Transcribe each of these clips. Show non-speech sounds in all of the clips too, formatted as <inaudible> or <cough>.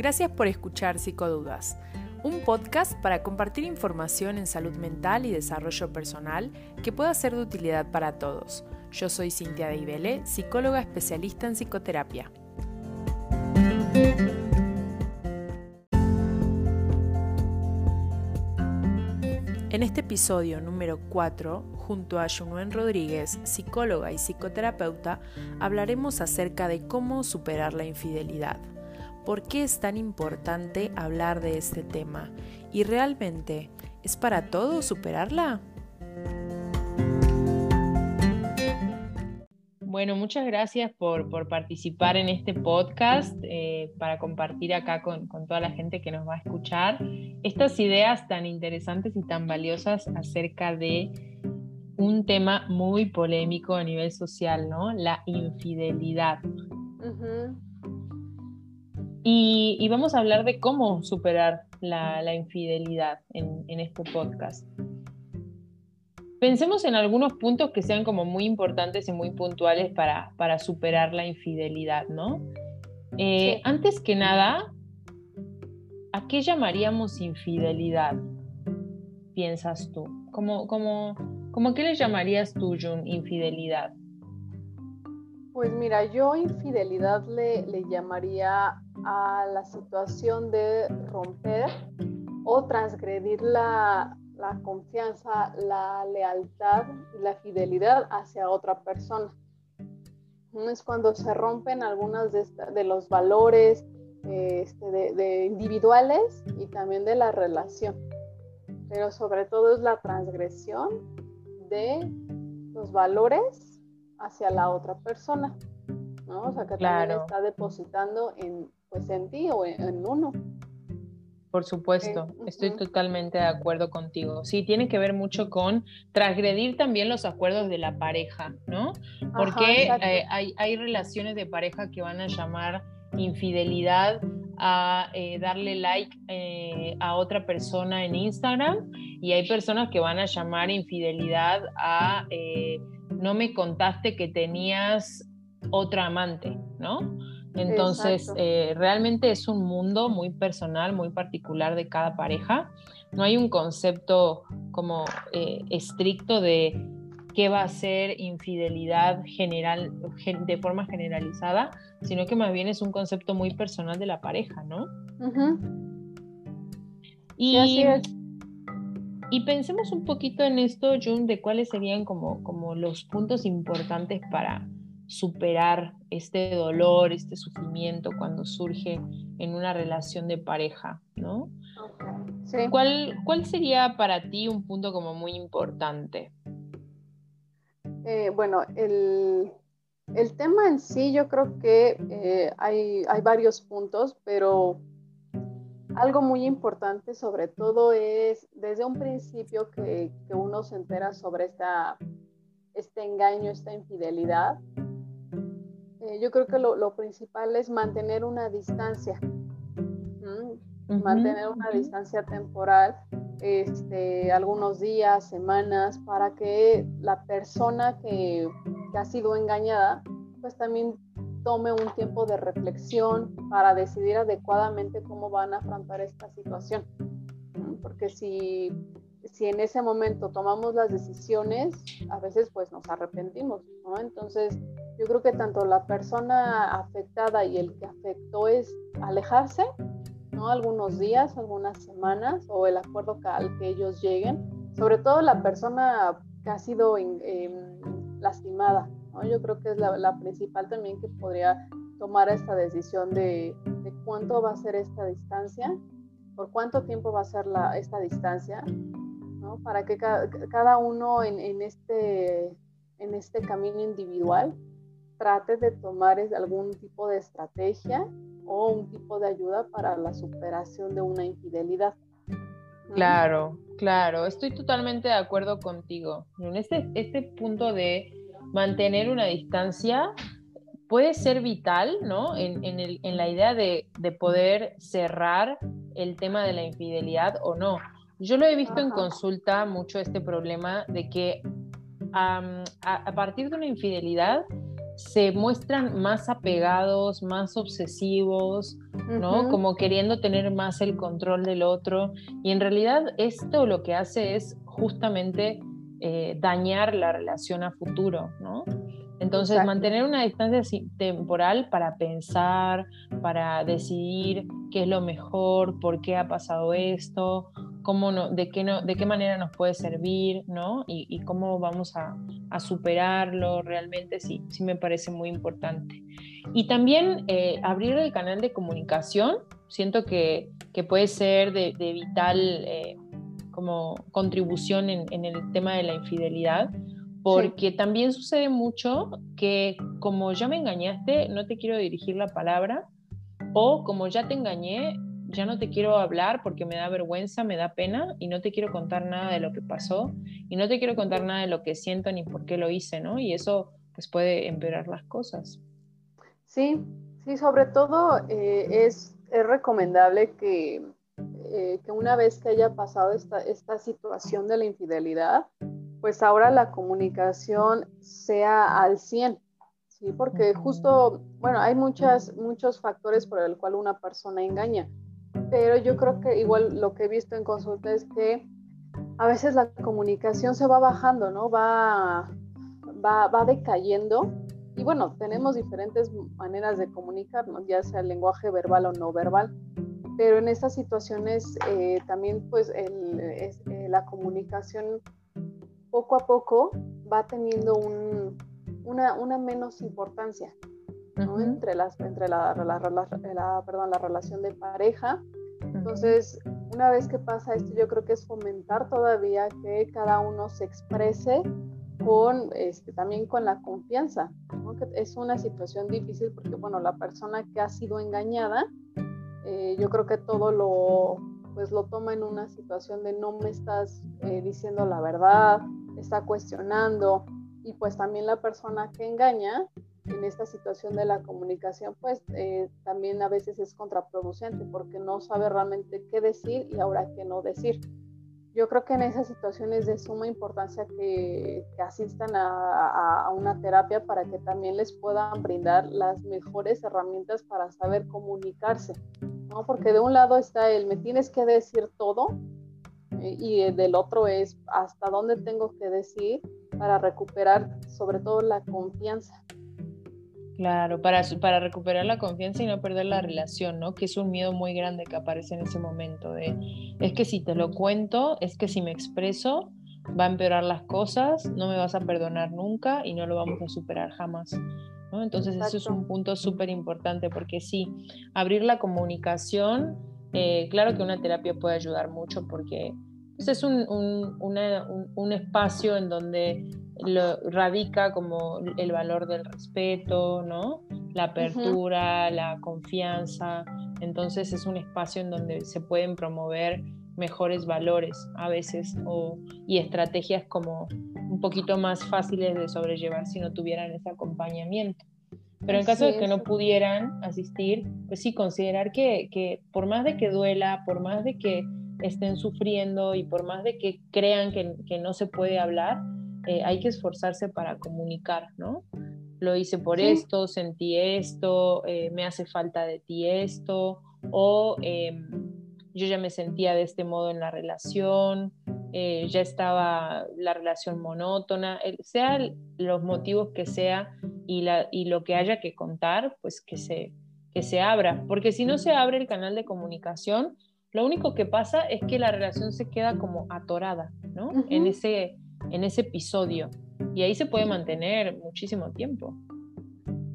Gracias por escuchar Psicodudas, un podcast para compartir información en salud mental y desarrollo personal que pueda ser de utilidad para todos. Yo soy Cintia Deibele, psicóloga especialista en psicoterapia. En este episodio número 4, junto a Junuen Rodríguez, psicóloga y psicoterapeuta, hablaremos acerca de cómo superar la infidelidad. ¿Por qué es tan importante hablar de este tema? ¿Y realmente es para todos superarla? Bueno, muchas gracias por, participar en este podcast, eh, para compartir acá con, toda la gente que nos va a escuchar estas ideas tan interesantes y tan valiosas acerca de un tema muy polémico a nivel social, ¿no? La infidelidad. Y, vamos a hablar de cómo superar la, infidelidad en, en este podcast. Pensemos en algunos puntos que sean como muy importantes y muy puntuales para, para superar la infidelidad, ¿no? Eh, antes que nada, ¿a qué llamaríamos infidelidad? Piensas tú. ¿Cómo, cómo, cómo qué le llamarías tú, Jun, infidelidad? Pues mira, yo infidelidad le, le llamaría a la situación de romper o transgredir la, la confianza, la lealtad y la fidelidad hacia otra persona. Es cuando se rompen algunos de, los valores este, de, individuales y también de la relación. Pero sobre todo es la transgresión de los valores hacia la otra persona. ¿no? O sea, que también está depositando en, pues, en ti o en uno. Por supuesto, estoy totalmente de acuerdo contigo. Sí, tiene que ver mucho con transgredir también los acuerdos de la pareja, ¿no? Porque eh, hay, relaciones de pareja que van a llamar infidelidad a eh, darle like eh, a otra persona en Instagram y hay personas que van a llamar infidelidad a no me contaste que tenías otra amante, ¿no? Entonces, eh, realmente es un mundo muy personal, muy particular de cada pareja. No hay un concepto como eh, estricto de qué va a ser infidelidad general, de forma generalizada, sino que más bien es un concepto muy personal de la pareja, ¿no? y, y pensemos un poquito en esto, Jun, de cuáles serían como, como los puntos importantes para, superar este dolor, este sufrimiento cuando surge en una relación de pareja, ¿no? ¿Cuál, ¿Cuál, sería para ti un punto como muy importante? Eh, bueno, el, el, tema en sí yo creo que eh, hay, hay, varios puntos, pero algo muy importante sobre todo es desde un principio que, que uno se entera sobre esta, este engaño, esta infidelidad, eh, yo creo que lo, principal es mantener una distancia, mantener una distancia temporal, este, algunos días, semanas, para que la persona que, ha sido engañada, pues también tome un tiempo de reflexión para decidir adecuadamente cómo van a afrontar esta situación. Porque si, si en ese momento tomamos las decisiones, a veces pues nos arrepentimos, ¿no? Entonces, yo creo que tanto la persona afectada y el que afectó es alejarse, ¿no? Algunos días, algunas semanas o el acuerdo al que ellos lleguen, sobre todo la persona que ha sido em, lastimada, ¿no? Yo creo que es la, principal también que podría tomar esta decisión de, cuánto va a ser esta distancia, por cuánto tiempo va a ser la, esta distancia, ¿no? Para que cada uno en, en, este, en este camino individual trate de tomar algún tipo de estrategia o un tipo de ayuda para la superación de una infidelidad. Claro, claro, estoy totalmente de acuerdo contigo. En este, este punto de mantener una distancia puede ser vital, ¿no? En, en, la idea de, de, poder cerrar el tema de la infidelidad o no. Yo lo he visto en consulta mucho este problema de que a, partir de una infidelidad se muestran más apegados, más obsesivos, ¿no? Como queriendo tener más el control del otro. Y en realidad esto lo que hace es justamente eh, dañar la relación a futuro, ¿no? Entonces, mantener una distancia temporal para pensar, para decidir qué es lo mejor, por qué ha pasado esto, cómo no, de, qué no, de qué manera nos puede servir, ¿no? Y, cómo vamos a, superarlo realmente, sí, sí me parece muy importante. Y también eh, abrir el canal de comunicación, siento que, puede ser de, vital eh, como contribución en el tema de la infidelidad porque también sucede mucho que como ya me engañaste, no te quiero dirigir la palabra, o como ya te engañé, ya no te quiero hablar porque me da vergüenza, me da pena y no te quiero contar nada de lo que pasó y no te quiero contar nada de lo que siento ni por qué lo hice, ¿no? Y eso pues puede empeorar las cosas. Sí, sí, sobre todo eh, es, es, recomendable que, eh, que, una vez que haya pasado esta, esta situación de la infidelidad, pues ahora la comunicación sea al 100, ¿sí? Porque justo, bueno, hay muchas, muchos factores por el cual una persona engaña, pero yo creo que igual lo que he visto en consulta es que a veces la comunicación se va bajando, ¿no? Va, va, va decayendo. Y bueno, tenemos diferentes maneras de comunicarnos, ya sea el lenguaje verbal o no verbal, pero en estas situaciones eh, también pues el, eh, la comunicación poco a poco va teniendo una, menos importancia entre, las, entre la, perdón, la relación de pareja. Entonces, una vez que pasa esto, yo creo que es fomentar todavía que cada uno se exprese con, este, también con la confianza. es una situación difícil porque, bueno, la persona que ha sido engañada, eh, yo creo que todo lo, pues lo toma en una situación de no me estás eh, diciendo la verdad, está cuestionando y pues también la persona que engaña en esta situación de la comunicación pues eh, también a veces es contraproducente porque no sabe realmente qué decir y ahora qué no decir. Yo creo que en esas situaciones es de suma importancia que, asistan a, a, una terapia para que también les puedan brindar las mejores herramientas para saber comunicarse, ¿no? Porque de un lado está el me tienes que decir todo y del otro es hasta dónde tengo que decir para recuperar sobre todo la confianza. Claro, para, para recuperar la confianza y no perder la relación, ¿no? Que es un miedo muy grande que aparece en ese momento de, es que si te lo cuento, es que si me expreso, va a empeorar las cosas, no me vas a perdonar nunca y no lo vamos a superar jamás. ¿no? Entonces eso es un punto súper importante porque sí, abrir la comunicación, eh, claro que una terapia puede ayudar mucho porque es un, un, espacio en donde lo, radica como el valor del respeto, ¿no? La apertura, la confianza. Entonces es un espacio en donde se pueden promover mejores valores a veces o, y estrategias como un poquito más fáciles de sobrellevar si no tuvieran ese acompañamiento. Pero en caso de que no pudieran asistir, pues sí, considerar que, que por más de que duela, por más de que estén sufriendo y por más de que crean que, no se puede hablar, eh, hay que esforzarse para comunicar, ¿no? Lo hice por esto, sentí esto, eh, me hace falta de ti esto, o em, yo ya me sentía de este modo en la relación, eh, ya estaba la relación monótona, sean los motivos que sea y, la, y lo que haya que contar, pues que se, que se abra, porque si no se abre el canal de comunicación, lo único que pasa es que la relación se queda como atorada, ¿no? en, ese, en ese episodio. Y ahí se puede mantener muchísimo tiempo.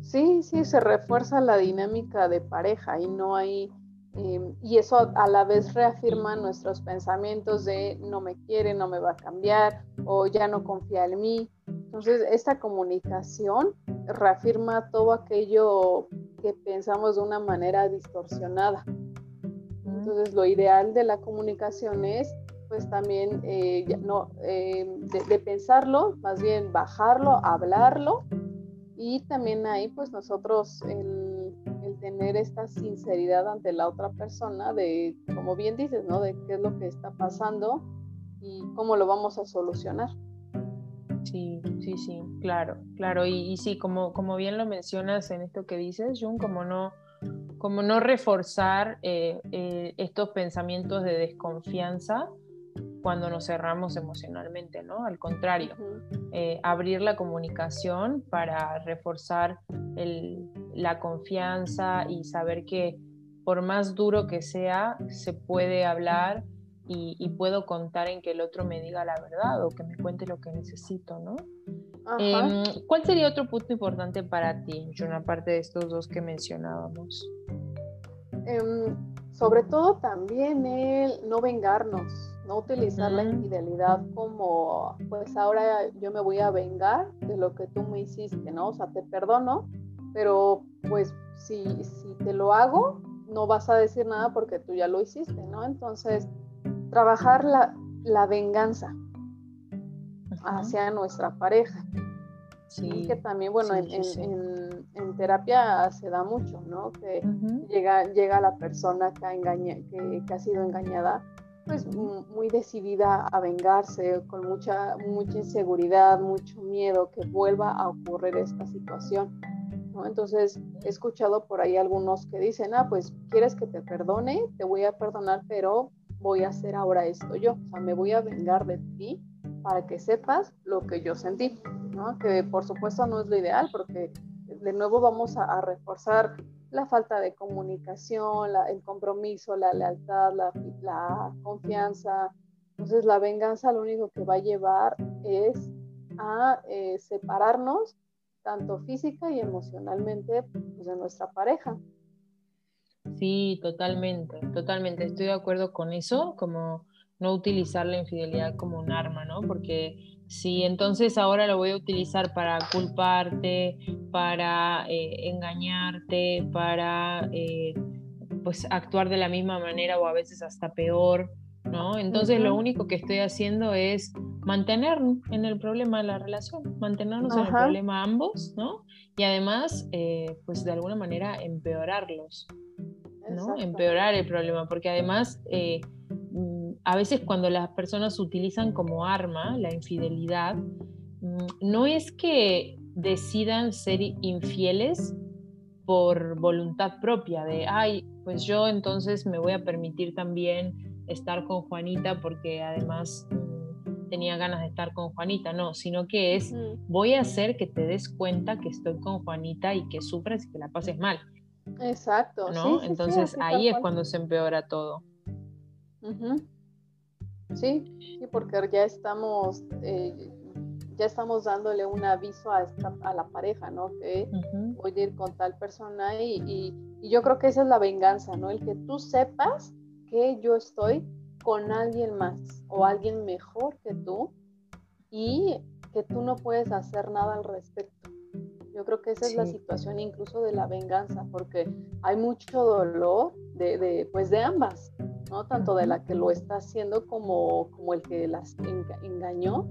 Sí, sí, se refuerza la dinámica de pareja y no hay... Em, y eso a la vez reafirma nuestros pensamientos de no me quiere, no me va a cambiar o ya no confía en mí. Entonces, esta comunicación reafirma todo aquello que pensamos de una manera distorsionada. Entonces, lo ideal de la comunicación es, pues también, eh, no, eh, de, pensarlo, más bien bajarlo, hablarlo, y también ahí, pues nosotros, el, el, tener esta sinceridad ante la otra persona, de, como bien dices, ¿no? De qué es lo que está pasando y cómo lo vamos a solucionar. Sí, sí, sí, claro, claro. Y, y sí, como, como bien lo mencionas en esto que dices, Jun, como no como no reforzar eh, eh, estos pensamientos de desconfianza cuando nos cerramos emocionalmente, ¿no? Al contrario, eh, abrir la comunicación para reforzar la confianza y saber que por más duro que sea, se puede hablar y, puedo contar en que el otro me diga la verdad o que me cuente lo que necesito, ¿no? Em, ¿Cuál sería otro punto importante para ti, John, aparte de estos dos que mencionábamos? Em, sobre todo también el no vengarnos no utilizar la infidelidad como, pues ahora yo me voy a vengar de lo que tú me hiciste, ¿no? O sea, te perdono, pero pues si, si te lo hago, no vas a decir nada porque tú ya lo hiciste, ¿no? Entonces, trabajar la, la venganza hacia nuestra pareja. Sí. que también, bueno, en, en, en, terapia se da mucho, ¿no? Que llega, llega la persona que ha, engaña, que, que ha sido engañada pues muy decidida a vengarse, con mucha, mucha inseguridad, mucho miedo que vuelva a ocurrir esta situación. ¿no? Entonces he escuchado por ahí algunos que dicen, ah, pues quieres que te perdone, te voy a perdonar, pero voy a hacer ahora esto yo, o sea, me voy a vengar de ti para que sepas lo que yo sentí, ¿no? Que por supuesto no es lo ideal porque de nuevo vamos a, a reforzar la falta de comunicación, el compromiso, la lealtad, la, confianza. Entonces la venganza lo único que va a llevar es a eh, separarnos tanto física y emocionalmente pues, de nuestra pareja. Sí, totalmente, totalmente. Estoy de acuerdo con eso, como no utilizar la infidelidad como un arma, ¿no? Porque Sí, entonces ahora lo voy a utilizar para culparte, para eh, engañarte, para eh, pues actuar de la misma manera o a veces hasta peor, ¿no? Entonces lo único que estoy haciendo es mantenernos en el problema de la relación, mantenernos en el problema ambos, ¿no? Y además, eh, pues de alguna manera empeorarlos, ¿no? Empeorar el problema, porque además a veces cuando las personas utilizan como arma la infidelidad, mm, no es que decidan ser infieles por voluntad propia, de, ay, pues yo entonces me voy a permitir también estar con Juanita porque además mm, tenía ganas de estar con Juanita, no, sino que es, voy a hacer que te des cuenta que estoy con Juanita y que sufres y que la pases mal. Exacto. ¿no? entonces ahí es cuando se empeora todo. Sí, sí, porque ya estamos, eh, ya estamos dándole un aviso a, esta, a la pareja, ¿no? Que voy a ir con tal persona y, y, yo creo que esa es la venganza, ¿no? El que tú sepas que yo estoy con alguien más o alguien mejor que tú y que tú no puedes hacer nada al respecto. Yo creo que esa es la situación incluso de la venganza, porque hay mucho dolor de, de, pues de ambas, ¿no? Tanto de la que lo está haciendo como, como el que las engañó.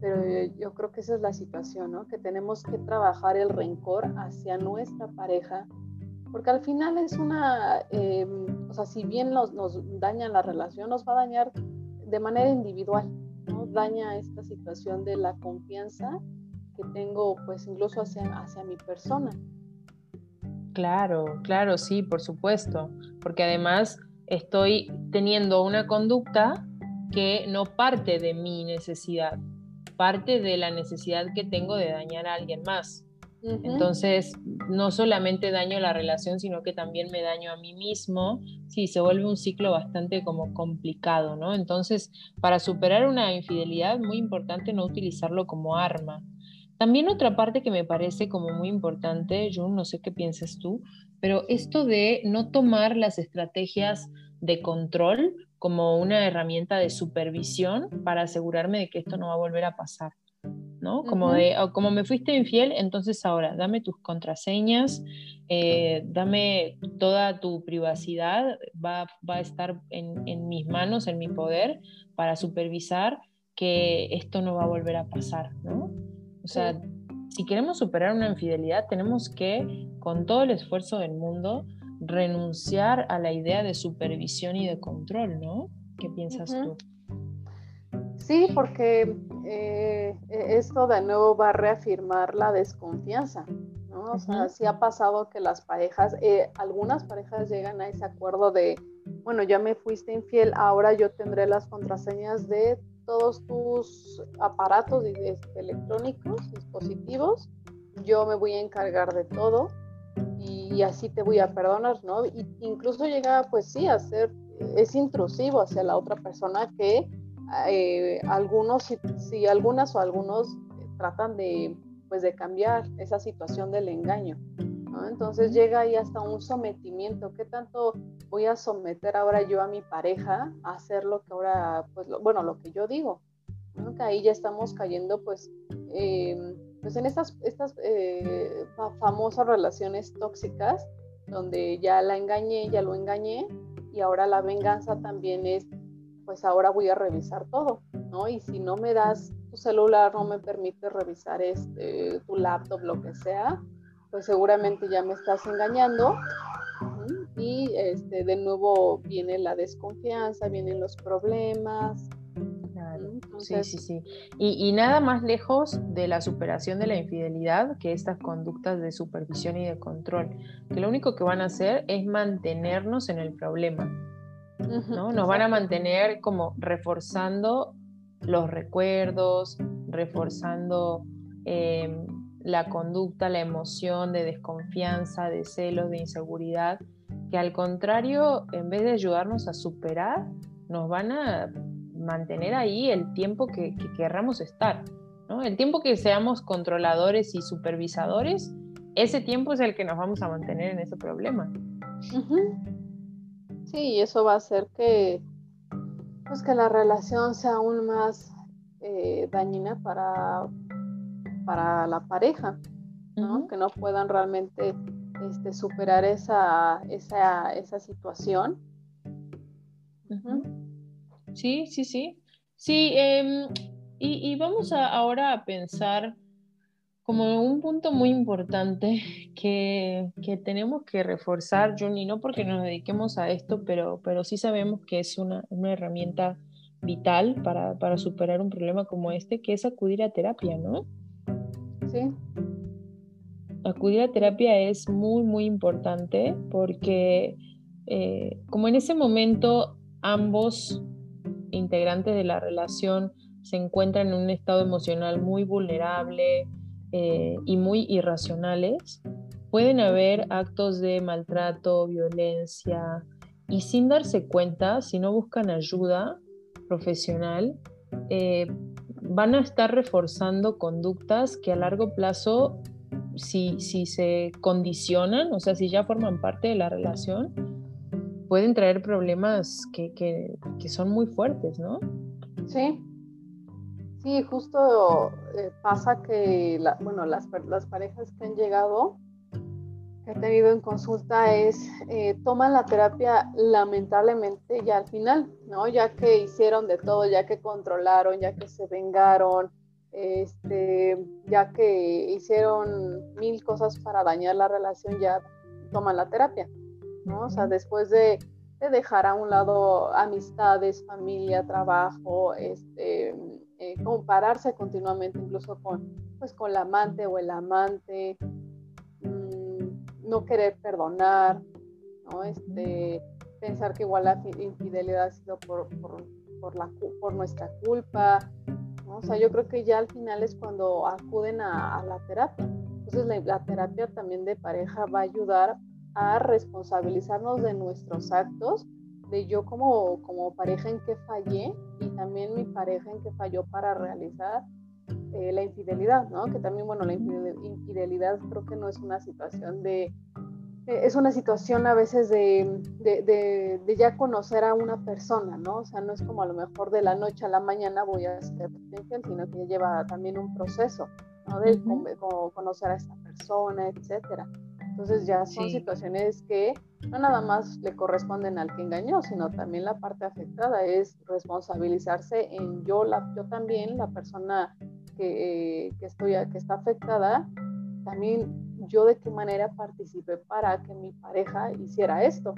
Pero yo, creo que esa es la situación, ¿no? Que tenemos que trabajar el rencor hacia nuestra pareja, porque al final es una, em, o sea, si bien nos, nos daña la relación, nos va a dañar de manera individual, ¿no? Daña esta situación de la confianza que tengo pues incluso hacia, hacia mi persona. Claro, claro, sí, por supuesto, porque además estoy teniendo una conducta que no parte de mi necesidad, parte de la necesidad que tengo de dañar a alguien más. Entonces, no solamente daño la relación, sino que también me daño a mí mismo. Sí, se vuelve un ciclo bastante como complicado, ¿no? Entonces, para superar una infidelidad, muy importante no utilizarlo como arma, también otra parte que me parece como muy importante, Jun, no sé qué piensas tú, pero esto de no tomar las estrategias de control como una herramienta de supervisión para asegurarme de que esto no va a volver a pasar. ¿no? Como, de, oh, como me fuiste infiel, entonces ahora dame tus contraseñas, eh, dame toda tu privacidad, va, va a estar en, en, mis manos, en mi poder, para supervisar que esto no va a volver a pasar, ¿no? O sea, si queremos superar una infidelidad, tenemos que, con todo el esfuerzo del mundo, renunciar a la idea de supervisión y de control, ¿no? ¿Qué piensas tú? Sí, porque eh, esto de nuevo va a reafirmar la desconfianza, ¿no? O sea, sí ha pasado que las parejas, eh, algunas parejas llegan a ese acuerdo de, bueno, ya me fuiste infiel, ahora yo tendré las contraseñas de todos tus aparatos este, electrónicos, dispositivos, yo me voy a encargar de todo y así te voy a perdonar, ¿no? Y incluso llega, pues sí, a ser, es intrusivo hacia la otra persona que eh, algunos, si, si, algunas o algunos tratan de, pues de cambiar esa situación del engaño, ¿no? Entonces llega ahí hasta un sometimiento, ¿qué tanto voy a someter ahora yo a mi pareja a hacer lo que ahora, pues, bueno, lo que yo digo, ¿no? Que ahí ya estamos cayendo, pues, eh, pues en estas, estas eh, famosas relaciones tóxicas, donde ya la engañé, ya lo engañé, y ahora la venganza también es, pues ahora voy a revisar todo, ¿no? Y si no me das tu celular, no me permite revisar este, tu laptop, lo que sea, pues seguramente ya me estás engañando. Y este, de nuevo viene la desconfianza, vienen los problemas, sí, sí, sí. Y, nada más lejos de la superación de la infidelidad que estas conductas de supervisión y de control, que lo único que van a hacer es mantenernos en el problema. ¿no? Nos van a mantener como reforzando los recuerdos, reforzando em, la conducta, la emoción de desconfianza, de celos, de inseguridad, que al contrario, en vez de ayudarnos a superar, nos van a mantener ahí el tiempo que, querramos estar. ¿no? El tiempo que seamos controladores y supervisadores, ese tiempo es el que nos vamos a mantener en ese problema. Sí, eso va a hacer que, pues que la relación sea aún más eh, dañina para, para la pareja, ¿no? que no puedan realmente este, superar esa, esa, esa situación. Sí, sí, sí. Sí, em, y, vamos ahora a pensar como un punto muy importante que, tenemos que reforzar, Juni, no porque nos dediquemos a esto, pero, pero sí sabemos que es una, herramienta vital para, para, superar un problema como este, que es acudir a terapia, ¿no? Sí. Acudir a terapia es muy, muy importante porque eh, como en ese momento ambos integrantes de la relación se encuentran en un estado emocional muy vulnerable eh, y muy irracionales, pueden haber actos de maltrato, violencia, y sin darse cuenta, si no buscan ayuda profesional, eh, van a estar reforzando conductas que a largo plazo, si, si se condicionan, o sea, si ya forman parte de la relación, pueden traer problemas que, son muy fuertes, ¿no? Sí, sí, justo eh, pasa que, bueno, las, las, parejas que han llegado, que he tenido en consulta, es, eh, toman la terapia lamentablemente ya al final, ¿no? Ya que hicieron de todo, ya que controlaron, ya que se vengaron, este, ya que hicieron mil cosas para dañar la relación, ya toman la terapia. O sea, después de, dejar a un lado amistades, familia, trabajo, este, eh, compararse continuamente incluso con, pues, con la amante o el amante, no querer perdonar, ¿no? Este, pensar que igual la infidelidad ha sido por, la, por nuestra culpa. O sea, yo creo que ya al final es cuando acuden a, la terapia. Entonces la, la, terapia también de pareja va a ayudar a responsabilizarnos de nuestros actos, de yo como, como pareja en que fallé y también mi pareja en que falló para realizar eh, la infidelidad, ¿no? Que también, bueno, la infidelidad creo que no es una situación de, eh, es una situación a veces de, de, de, ya conocer a una persona, ¿no? O sea, no es como a lo mejor de la noche a la mañana voy a ser infiel, sino que lleva también un proceso, ¿no? De conocer a esta persona, etcétera. Entonces ya son situaciones que no nada más le corresponden al que engañó, sino también la parte afectada es responsabilizarse en yo, la, yo también, la persona que, que, estoy, que está afectada, también yo de qué manera participé para que mi pareja hiciera esto,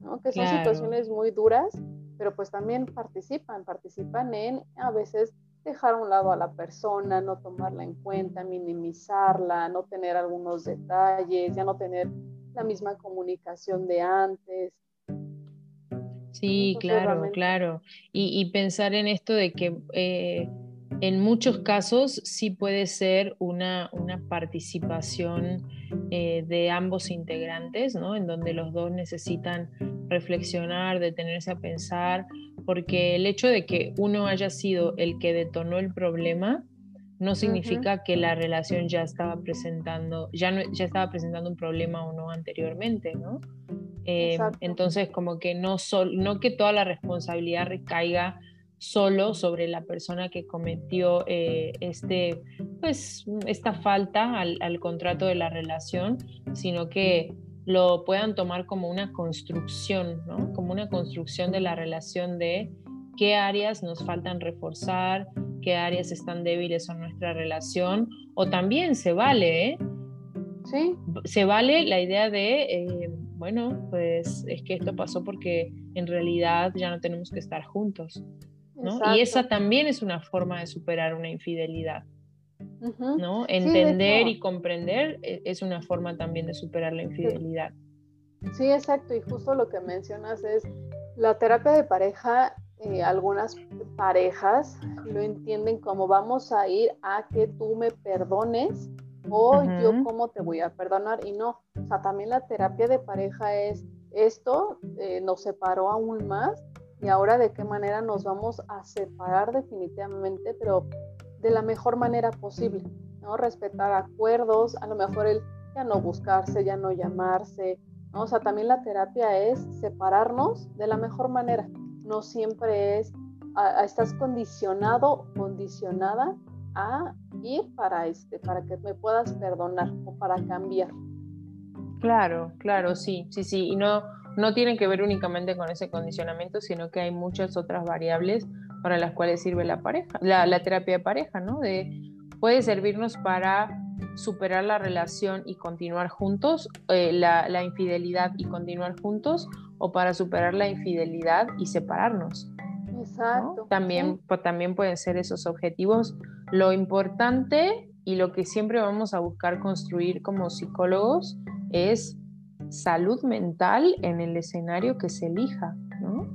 ¿no? Que son situaciones muy duras, pero pues también participan, participan en a veces dejar a un lado a la persona, no tomarla en cuenta, minimizarla, no tener algunos detalles, ya no tener la misma comunicación de antes. Sí, claro, claro. Y, pensar en esto de que eh, en muchos casos sí puede ser una, una participación eh, de ambos integrantes, ¿no? En donde los dos necesitan reflexionar, detenerse a pensar, porque el hecho de que uno haya sido el que detonó el problema no significa que la relación ya estaba presentando, ya, no, ya estaba presentando un problema o no anteriormente, ¿no? Eh, entonces, como que no, no que toda la responsabilidad recaiga solo sobre la persona que cometió eh, este, pues, esta falta al, al, contrato de la relación, sino que lo puedan tomar como una construcción, ¿no? Como una construcción de la relación de qué áreas nos faltan reforzar, qué áreas están débiles en nuestra relación, o también se vale, ¿eh? Sí. Se vale la idea de, eh, bueno, pues es que esto pasó porque en realidad ya no tenemos que estar juntos, ¿no? Y esa también es una forma de superar una infidelidad. ¿no? Entender y comprender e, es una forma también de superar la infidelidad. Sí, exacto. Y justo lo que mencionas es la terapia de pareja. Eh, algunas parejas lo entienden como vamos a ir a que tú me perdones o yo cómo te voy a perdonar y no, o sea, también la terapia de pareja es esto eh, nos separó aún más y ahora de qué manera nos vamos a separar definitivamente, pero de la mejor manera posible, ¿no? Respetar acuerdos, a lo mejor el ya no buscarse, ya no llamarse, ¿no? O sea, también la terapia es separarnos de la mejor manera, no siempre es, estás condicionado, condicionada a ir para este, para que me puedas perdonar o para cambiar. Claro, claro, sí, sí, sí, y no, no tiene que ver únicamente con ese condicionamiento, sino que hay muchas otras variables para las cuales sirve la pareja, la, terapia de pareja, ¿no? De, puede servirnos para superar la relación y continuar juntos, eh, la, infidelidad y continuar juntos, o para superar la infidelidad y separarnos. Exacto. También, también pueden ser esos objetivos. Lo importante y lo que siempre vamos a buscar construir como psicólogos es salud mental en el escenario que se elija, ¿no?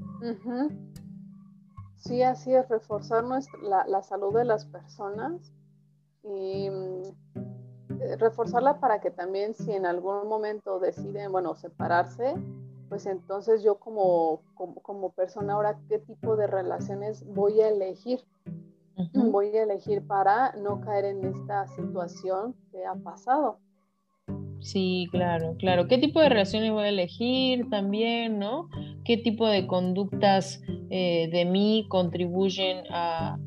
Sí, así es, reforzar nuestra, la, salud de las personas y mm, eh, reforzarla para que también si en algún momento deciden, bueno, separarse, pues entonces yo como, como, persona ahora, ¿qué tipo de relaciones voy a elegir? Voy a elegir para no caer en esta situación que ha pasado. Sí, claro, claro. ¿Qué tipo de relaciones voy a elegir también, no? ¿Qué tipo de conductas eh, de mí contribuyen a,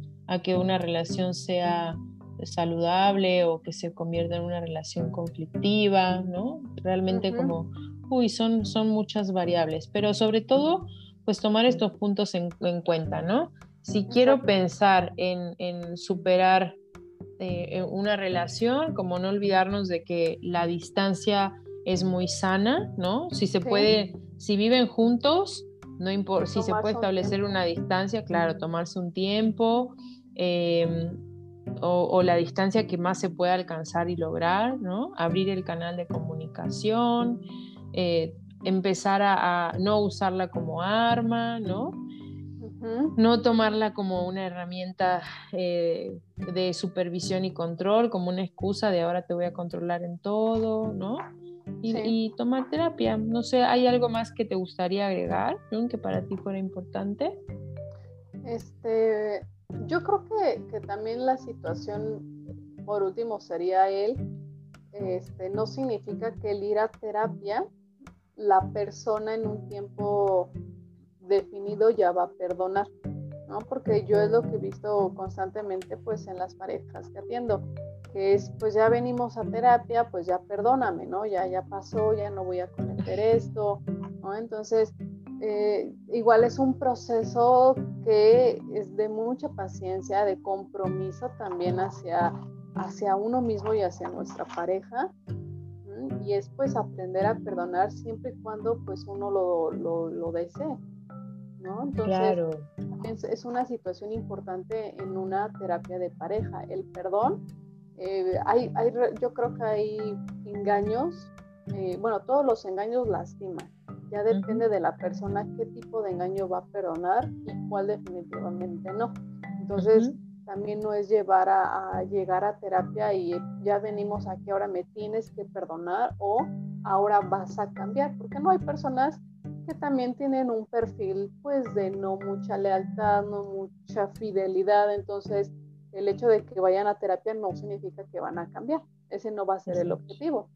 que una relación sea saludable o que se convierta en una relación conflictiva, ¿no? Realmente como, uy, son, son muchas variables, pero sobre todo, pues tomar estos puntos en, cuenta, ¿no? Si quiero pensar en, en superar eh, una relación, como no olvidarnos de que la distancia es muy sana, ¿no? Si se puede, si viven juntos, no importa, si se puede establecer una distancia, claro, tomarse un tiempo, em, o, la distancia que más se pueda alcanzar y lograr, ¿no? Abrir el canal de comunicación, eh, empezar a, a, no usarla como arma, ¿no? No tomarla como una herramienta eh, de supervisión y control, como una excusa de ahora te voy a controlar en todo, ¿no? Y, tomar terapia. No sé, ¿hay algo más que te gustaría agregar, que para ti fuera importante? Este, yo creo que, que también la situación, por último, sería él. Este, no significa que el ir a terapia, la persona en un tiempo definido ya va a perdonar, ¿no? Porque yo es lo que he visto constantemente pues en las parejas que atiendo, que es pues ya venimos a terapia, pues ya perdóname, ¿no? Ya, ya pasó, ya no voy a cometer esto, ¿no? Entonces, eh, igual es un proceso que es de mucha paciencia, de compromiso también hacia, hacia uno mismo y hacia nuestra pareja. Y es pues aprender a perdonar siempre y cuando pues uno lo, lo, lo desee. ¿No? Entonces, es, una situación importante en una terapia de pareja. El perdón, eh, hay, hay, yo creo que hay engaños, eh, bueno, todos los engaños lastiman. Ya depende de la persona qué tipo de engaño va a perdonar y cuál definitivamente no. Entonces, también no es llevar a, llegar a terapia y ya venimos aquí, ahora me tienes que perdonar o ahora vas a cambiar, porque no hay personas que también tienen un perfil pues de no mucha lealtad, no mucha fidelidad, entonces el hecho de que vayan a terapia no significa que van a cambiar, ese no va a ser el objetivo.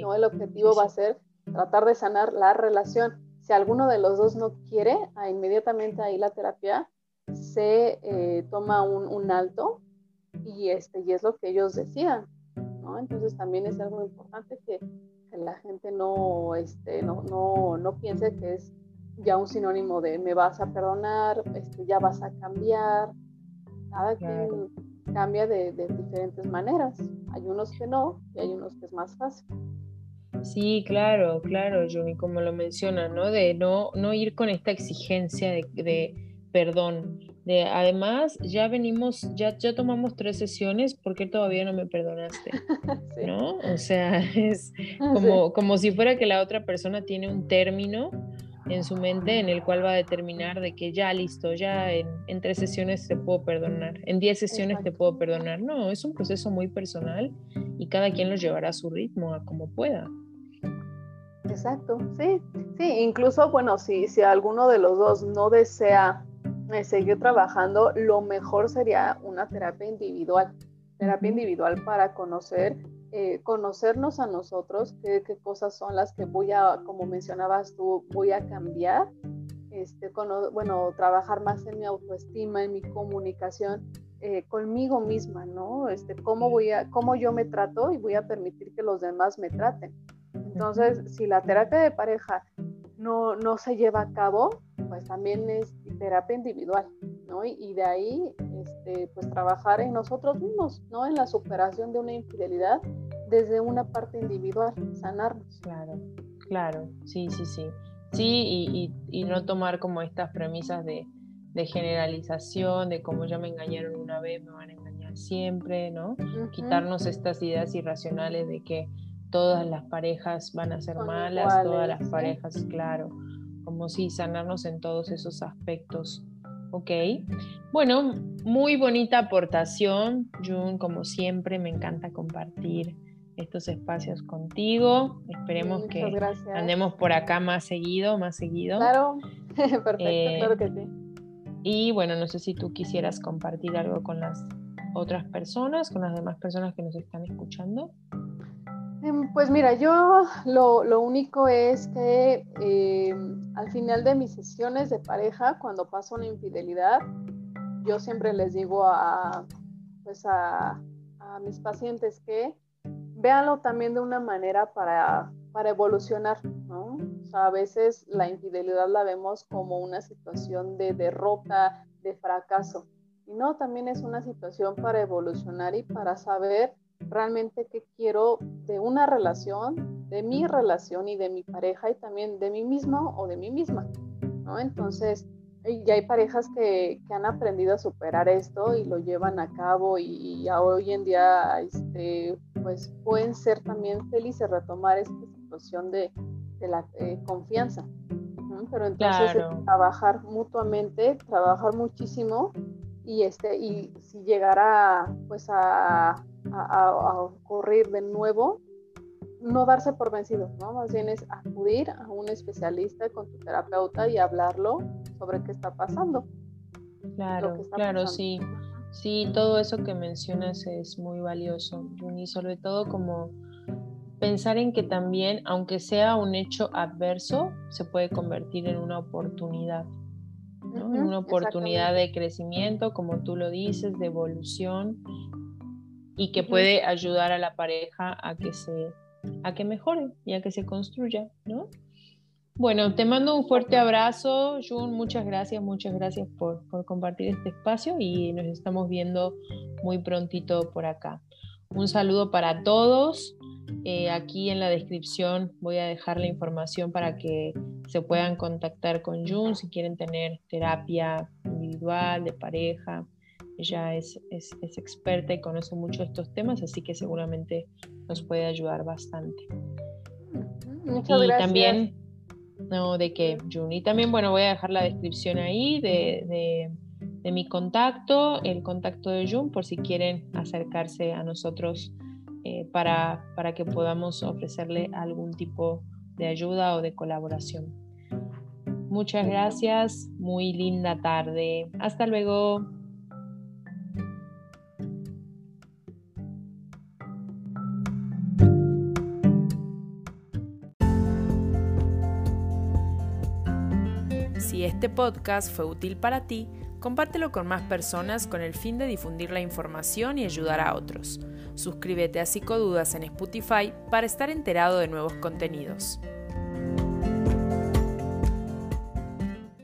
No, el objetivo va a ser tratar de sanar la relación. Si alguno de los dos no quiere, inmediatamente ahí la terapia se eh, toma un, alto y, este, y es lo que ellos decidan. ¿no? Entonces también es algo importante que, la gente no, este, no, no, no, piense que es ya un sinónimo de me vas a perdonar, este, ya vas a cambiar. Cada quien cambia de, de, diferentes maneras. Hay unos que no y hay unos que es más fácil. Sí, claro, claro, Juni, como lo menciona, ¿no? De no, no ir con esta exigencia de, de perdón. De, además, ya venimos, ya, ya tomamos tres sesiones, ¿por qué todavía no me perdonaste? <laughs> ¿No? O sea, <laughs> es como, como si fuera que la otra persona tiene un término en su mente en el cual va a determinar de que ya listo, ya en, tres sesiones te puedo perdonar, en diez sesiones te puedo perdonar. No, es un proceso muy personal y cada quien lo llevará a su ritmo, a como pueda. Exacto, sí, sí, incluso, bueno, si, si alguno de los dos no desea seguir trabajando, lo mejor sería una terapia individual, terapia individual para conocer, eh, conocernos a nosotros, qué, cosas son las que voy a, como mencionabas tú, voy a cambiar, este, bueno, trabajar más en mi autoestima, en mi comunicación, eh, conmigo misma, ¿no? Este, cómo voy a, cómo yo me trato y voy a permitir que los demás me traten. Entonces, si la terapia de pareja no, no se lleva a cabo, pues también es terapia individual, ¿no? Y, de ahí, este, pues trabajar en nosotros mismos, ¿no? En la superación de una infidelidad desde una parte individual, sanarnos. Claro, claro, sí, sí, sí. Sí, y, no tomar como estas premisas de, generalización, de cómo ya me engañaron una vez, me van a engañar siempre, ¿no? Quitarnos estas ideas irracionales de que todas las parejas van a ser malas, todas las parejas, claro como si sanarnos en todos esos aspectos. Ok, bueno, muy bonita aportación, Jun, como siempre, me encanta compartir estos espacios contigo. Esperemos que andemos por acá más seguido, más seguido. Claro, <laughs> perfecto, eh, claro que sí. Y bueno, no sé si tú quisieras compartir algo con las otras personas, con las demás personas que nos están escuchando. Em, pues mira, yo lo, único es que em, al final de mis sesiones de pareja, cuando paso una infidelidad, yo siempre les digo a, pues a, mis pacientes que véanlo también de una manera para, para evolucionar, ¿no? O sea, a veces la infidelidad la vemos como una situación de derrota, de fracaso. Y no, también es una situación para evolucionar y para saber realmente qué quiero de una relación, de mi relación y de mi pareja y también de mí mismo o de mí misma, ¿no? Entonces, ya hay parejas que, que han aprendido a superar esto y lo llevan a cabo y, hoy en día, este, pues pueden ser también felices retomar esta situación de, de la eh, confianza. Pero entonces trabajar mutuamente, trabajar muchísimo y este y si llegara pues a, a, ocurrir de nuevo, no darse por vencido, ¿no? Más bien es acudir a un especialista con tu terapeuta y hablarlo sobre qué está pasando. Claro, claro, sí. Sí, todo eso que mencionas es muy valioso, y sobre todo como pensar en que también, aunque sea un hecho adverso, se puede convertir en una oportunidad, ¿no? una oportunidad de crecimiento, como tú lo dices, de evolución y que puede ayudar a la pareja a que se a que mejore y a que se construya, ¿no? Bueno, te mando un fuerte abrazo, Jun, muchas gracias, muchas gracias por, por compartir este espacio y nos estamos viendo muy prontito por acá. Un saludo para todos. Eh, aquí en la descripción voy a dejar la información para que se puedan contactar con Jun si quieren tener terapia individual, de pareja. Ella es, es, experta y conoce mucho estos temas, así que seguramente nos puede ayudar bastante. Muchas y gracias. también, no, de que, Juni, también, bueno, voy a dejar la descripción ahí de, de, mi contacto, el contacto de Jun, por si quieren acercarse a nosotros eh, para, para que podamos ofrecerle algún tipo de ayuda o de colaboración. Muchas gracias, muy linda tarde. Hasta luego. Este podcast fue útil para ti, compártelo con más personas con el fin de difundir la información y ayudar a otros. Suscríbete a Psicodudas en Spotify para estar enterado de nuevos contenidos.